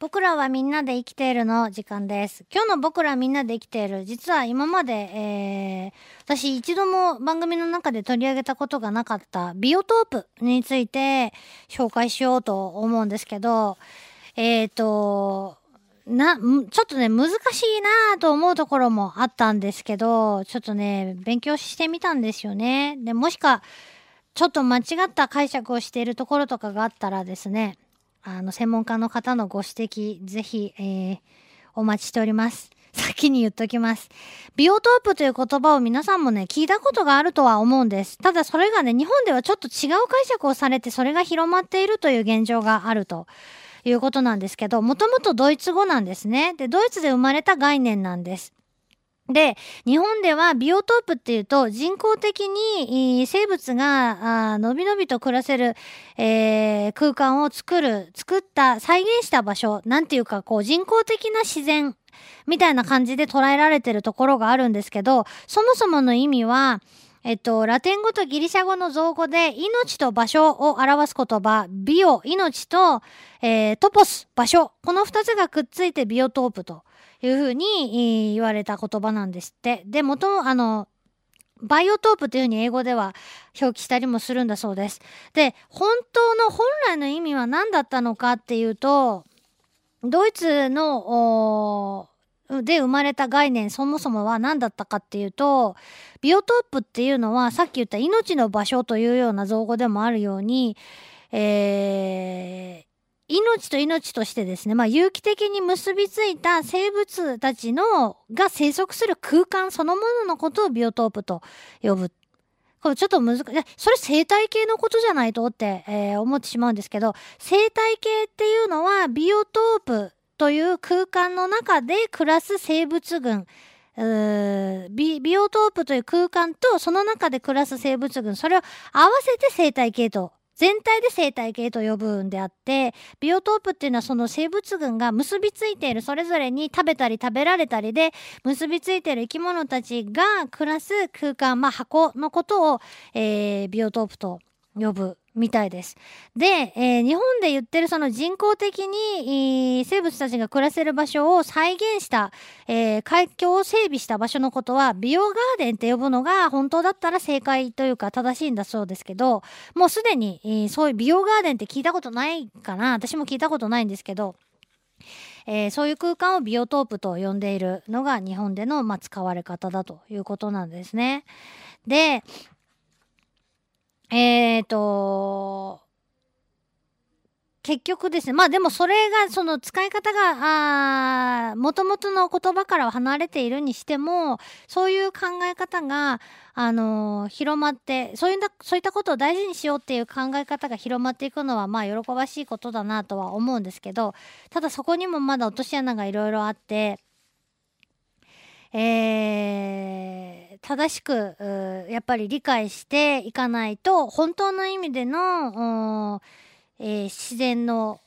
僕らはみんなで生きているの時間です。今日の僕らみんなで生きている、実は今まで、えー、私一度も番組の中で取り上げたことがなかったビオトープについて紹介しようと思うんですけど、えっ、ー、と、な、ちょっとね、難しいなと思うところもあったんですけど、ちょっとね、勉強してみたんですよね。で、もしか、ちょっと間違った解釈をしているところとかがあったらですね、あの、専門家の方のご指摘、ぜひ、えー、お待ちしております。先に言っときます。ビオトープという言葉を皆さんもね、聞いたことがあるとは思うんです。ただそれがね、日本ではちょっと違う解釈をされて、それが広まっているという現状があるということなんですけど、もともとドイツ語なんですね。で、ドイツで生まれた概念なんです。で、日本ではビオトープっていうと人工的に生物がのびのびと暮らせる、えー、空間を作る、作った、再現した場所、なんていうかこう人工的な自然みたいな感じで捉えられてるところがあるんですけど、そもそもの意味は、えっと、ラテン語とギリシャ語の造語で、命と場所を表す言葉、ビオ、命と、えー、トポス、場所。この二つがくっついてビオトープというふうに言われた言葉なんですって。で、もとも、あの、biotope というふうに英語では表記したりもするんだそうです。で、本当の本来の意味は何だったのかっていうと、ドイツの、で生まれた概念そもそもは何だったかっていうとビオトープっていうのはさっき言った命の場所というような造語でもあるように、えー、命と命としてですね、まあ、有機的に結びついた生物たちのが生息する空間そのもののことをビオトープと呼ぶ。これちょっと難しい。それ生態系のことじゃないとって、えー、思ってしまうんですけど、生態系っていうのはビオトープという空間の中で暮らす生物群。ビビオトープという空間とその中で暮らす生物群。それを合わせて生態系と全体で生態系と呼ぶんであって、ビオトープっていうのはその生物群が結びついている、それぞれに食べたり食べられたりで結びついている生き物たちが暮らす空間、まあ箱のことを、えー、ビオトープと呼ぶみたいです。で、えー、日本で言ってるその人工的に、生物たちが暮らせる場所を再現した、えー、環境を整備した場所のことはビオガーデンって呼ぶのが本当だったら正解というか正しいんだそうですけど、もうすでに、えー、そういうビオガーデンって聞いたことないかな私も聞いたことないんですけど、えー、そういう空間をビオトープと呼んでいるのが日本での、まあ、使われ方だということなんですね。で、えっ、ー、と、結局ですね。まあでもそれが、その使い方が、あ元々の言葉から離れているにしても、そういう考え方が、あのー、広まって、そういうそういったことを大事にしようっていう考え方が広まっていくのは、まあ喜ばしいことだなとは思うんですけど、ただそこにもまだ落とし穴がいろいろあって、えー、正しくやっぱり理解していかないと本当の意味での、えー、自然の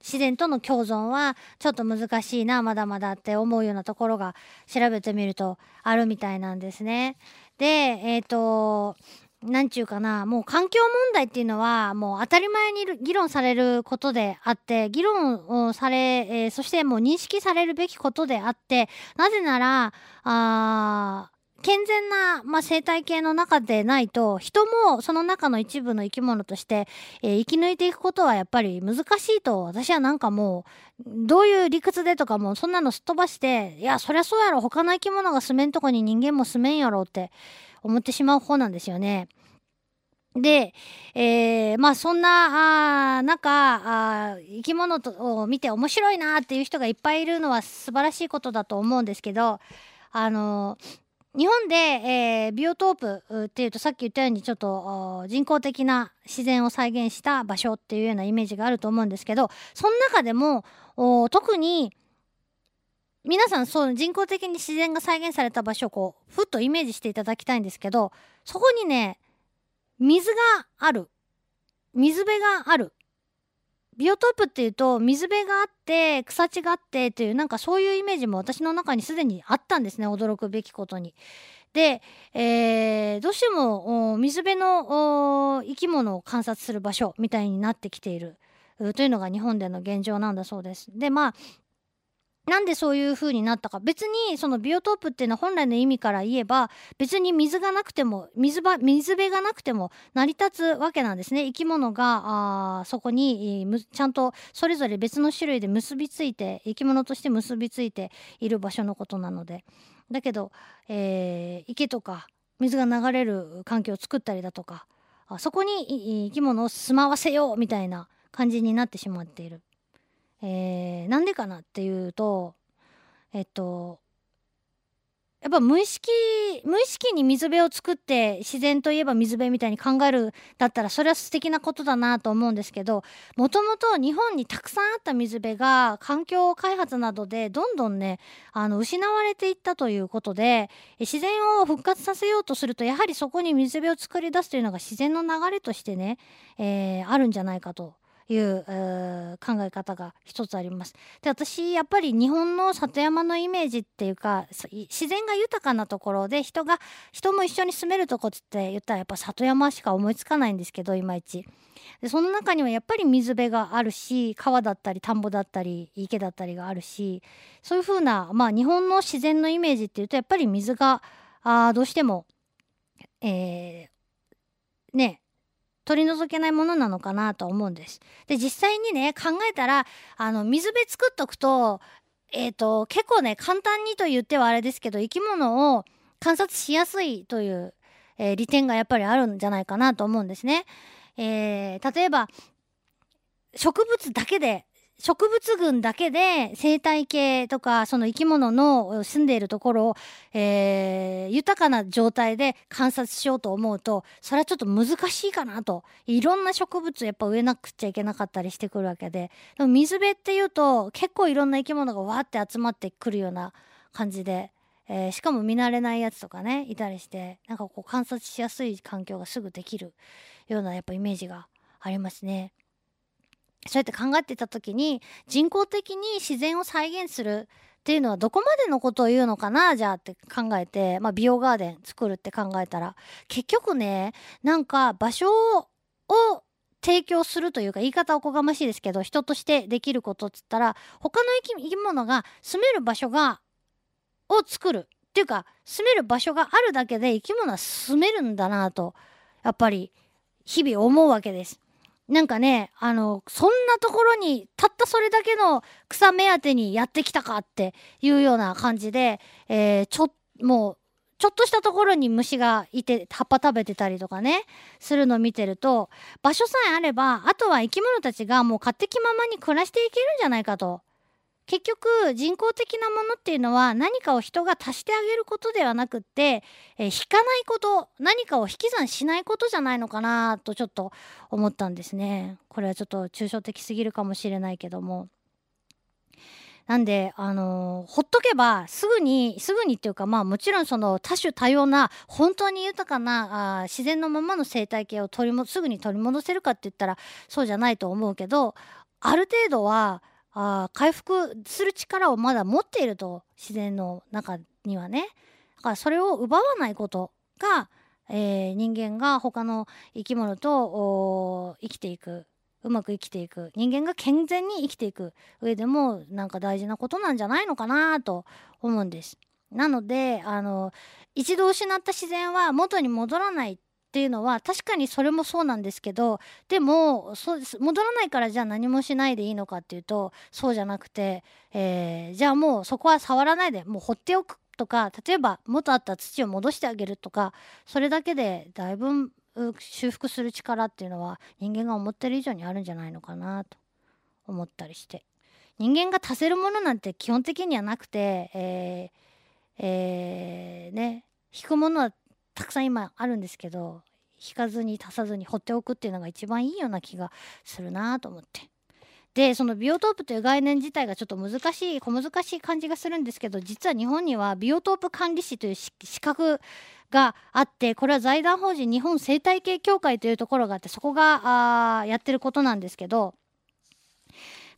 自然との共存はちょっと難しいなまだまだって思うようなところが調べてみるとあるみたいなんですね。でえっ、ー、となんちゅうかな、もう環境問題っていうのは、もう当たり前に議論されることであって、議論をされ、えー、そしてもう認識されるべきことであって、なぜなら、あ健全な、まあ、生態系の中でないと、人もその中の一部の生き物として、えー、生き抜いていくことはやっぱり難しいと、私はなんかもう、どういう理屈でとかも、そんなのすっ飛ばして、いや、そりゃそうやろ、他の生き物が住めんとこに人間も住めんやろって思ってしまう方なんですよね。で、えー、まあそんな、あ中あ、生き物を見て面白いなっていう人がいっぱいいるのは素晴らしいことだと思うんですけど、あの日本で、えー、ビオトープっていうとさっき言ったようにちょっと人工的な自然を再現した場所っていうようなイメージがあると思うんですけど、その中でも特に皆さんそう人工的に自然が再現された場所をこうふっとイメージしていただきたいんですけどそこにね水がある。水辺がある。ビオトープっていうと水辺があって草地があってというなんかそういうイメージも私の中にすでにあったんですね驚くべきことに。で、えー、どうしても水辺の生き物を観察する場所みたいになってきているというのが日本での現状なんだそうです。でまあなんでそういう風になったか。別にそのビオトープっていうのは本来の意味から言えば別に水がなくても水場水辺がなくても成り立つわけなんですね。生き物があそこにちゃんとそれぞれ別の種類で結びついて生き物として結びついている場所のことなので。だけど、えー、池とか水が流れる環境を作ったりだとかあそこに生き物を住まわせようみたいな感じになってしまっている。えー、なんでかなっていうとえっとやっぱ無意識無意識に水辺を作って自然といえば水辺みたいに考えるだったらそれは素敵なことだなと思うんですけどもともと日本にたくさんあった水辺が環境開発などでどんどんねあの失われていったということで自然を復活させようとするとやはりそこに水辺を作り出すというのが自然の流れとしてね、えー、あるんじゃないかと。いう考え方が一つあります。で私やっぱり日本の里山のイメージっていうか自然が豊かなところで人が人も一緒に住めるとこって言ったらやっぱ里山しか思いつかないんですけどいまいち。でその中にはやっぱり水辺があるし川だったり田んぼだったり池だったりがあるしそういう風なまあ日本の自然のイメージっていうとやっぱり水があどうしてもえー、ね取り除けないものなのかなと思うんです。で実際にね考えたらあの水辺作っとくと,、えーと、結構ね簡単にと言ってはあれですけど生き物を観察しやすいという、えー、利点がやっぱりあるんじゃないかなと思うんですね。えー、例えば植物だけで植物群だけで生態系とかその生き物の住んでいるところを、えー、豊かな状態で観察しようと思うとそれはちょっと難しいかなといろんな植物やっぱ植えなくちゃいけなかったりしてくるわけででも水辺っていうと結構いろんな生き物がわーって集まってくるような感じで。えー、しかも見慣れないやつとかねいたりしてなんかこう観察しやすい環境がすぐできるようなやっぱイメージがありますね。そうやって考えてた時に人工的に自然を再現するっていうのはどこまでのことを言うのかなじゃあって考えて、まあ、ビオガーデン作るって考えたら結局ねなんか場所を提供するというか言い方おこがましいですけど人としてできることっつったら他の生き物が住める場所がを作るっていうか住める場所があるだけで生き物は住めるんだなとやっぱり日々思うわけです。なんかね、あの、そんなところに、たったそれだけの草目当てにやってきたかっていうような感じで、えー、ちょ、もう、ちょっとしたところに虫がいて、葉っぱ食べてたりとかね、するのを見てると、場所さえあれば、あとは生き物たちがもう勝手気ままに暮らしていけるんじゃないかと。結局人工的なものっていうのは何かを人が足してあげることではなくって、えー、引かないこと何かを引き算しないことじゃないのかなとちょっと思ったんですね。これはちょっと抽象的すぎるかもしれないけども。なんで、あのー、ほっとけばすぐにすぐにっていうかまあもちろんその多種多様な本当に豊かなあ自然のままの生態系を取りもすぐに取り戻せるかって言ったらそうじゃないと思うけどある程度はあ回復する力をまだ持っていると自然の中にはねだからそれを奪わないことが、えー、人間が他の生き物と生きていくうまく生きていく人間が健全に生きていく上でもなんか大事なことなんじゃないのかなと思うんです。なのであの一度失った自然は元に戻らないっていうのは確かにそれもそうなんですけどでもそうです。戻らないからじゃあ何もしないでいいのかっていうとそうじゃなくて、えー、じゃあもうそこは触らないでもう放っておくとか例えば元あった土を戻してあげるとかそれだけでだいぶ修復する力っていうのは人間が思ってる以上にあるんじゃないのかなと思ったりして。人間が足せるものなんて基本的にはなくて、えーえー、ね引くものはたくさん今あるんですけど引かずに足さずに放っておくっていうのが一番いいような気がするなと思って。でそのビオトープという概念自体がちょっと難しい小難しい感じがするんですけど実は日本にはビオトープ管理士という資格があってこれは財団法人日本生態系協会というところがあってそこがあやってることなんですけど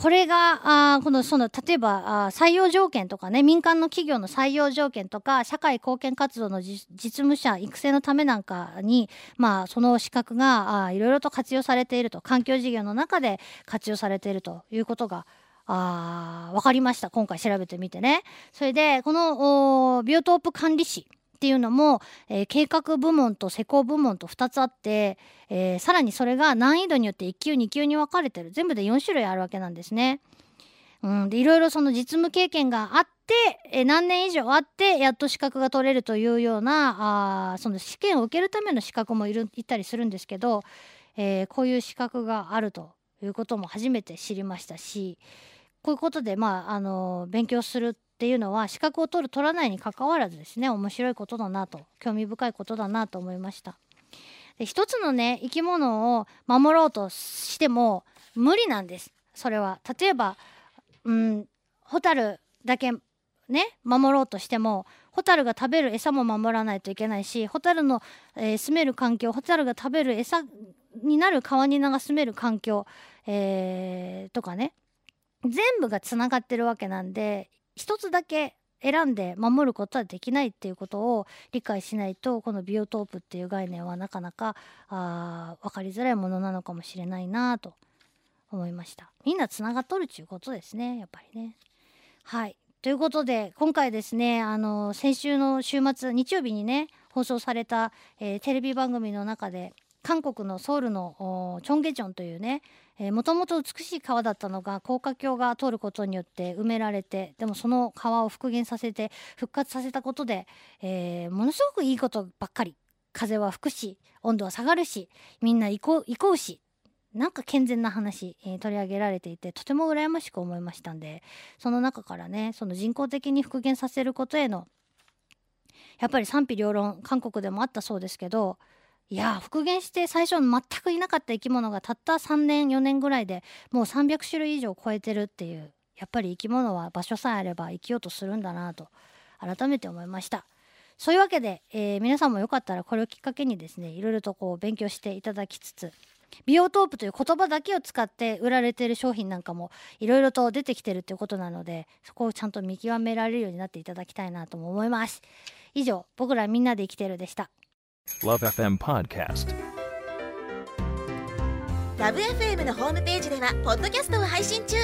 これがあこのその例えばあ採用条件とかね民間の企業の採用条件とか社会貢献活動の実務者育成のためなんかに、まあ、その資格があいろいろと活用されていると環境事業の中で活用されているということがあ分かりました今回調べてみてね。それでこのビオトープ管理士っていうのも、えー、計画部門と施工部門と2つあって、えー、さらにそれが難易度によって1級2級に分かれてる全部で4種類あるわけなんですね。うん、でいろいろその実務経験があって、え、何年以上あってやっと資格が取れるというようなあその試験を受けるための資格もいるいたりするんですけど、えー、こういう資格があるということも初めて知りましたしこういうことで、まあ、あの勉強するっていうのは資格を取る取らないにかかわらずですね面白いことだなと興味深いことだなと思いました。で一つのね生き物を守ろうとしても無理なんですそれは。例えばうんホタルだけね守ろうとしてもホタルが食べる餌も守らないといけないしホタルの、えー、住める環境ホタルが食べる餌になる川に流住める環境、えー、とかね全部がつながってるわけなんで一つだけ選んで守ることはできないっていうことを理解しないとこのビオトープっていう概念はなかなかあ分かりづらいものなのかもしれないなと思いました。みんなつながっとるっちゅうことですねやっぱりね。はい。ということで今回ですねあの先週の週末日曜日にね放送された、えー、テレビ番組の中で韓国のソウルのチョンゲチョンというねもともと美しい川だったのが高架橋が通ることによって埋められてでもその川を復元させて復活させたことで、えー、ものすごくいいことばっかり。風は吹くし温度は下がるしみんな行こう行こうしなんか健全な話、えー、取り上げられていてとても羨ましく思いましたんでその中からねその人工的に復元させることへのやっぱり賛否両論韓国でもあったそうですけどいや復元して最初全くいなかった生き物がたった3年4年ぐらいでもう300種類以上超えてるっていうやっぱり生き物は場所さえあれば生きようとするんだなと改めて思いました。そういうわけで、えー、皆さんもよかったらこれをきっかけにですねいろいろとこう勉強していただきつつビオトープという言葉だけを使って売られている商品なんかもいろいろと出てきてるっていうことなのでそこをちゃんと見極められるようになっていただきたいなとも思います。以上僕らみんなで生きてるでした。LoveFM Podcast. ラブ f m のホームページではポッドキャストを配信中。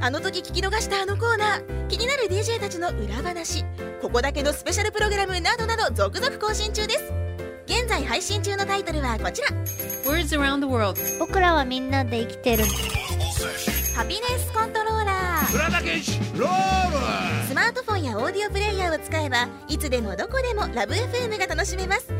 あの時聞き逃したあのコーナー。気になる DJ たちの裏話。ここだけのスペシャルプログラムなどなど続々更新中です。現在配信中のタイトルはこちら。Words around the world. 僕らはみんなで生きてる。ハピネスコントローラー。スマートフォンやオーディオプレイヤーを使えばいつでもどこでもラブ f m が楽しめます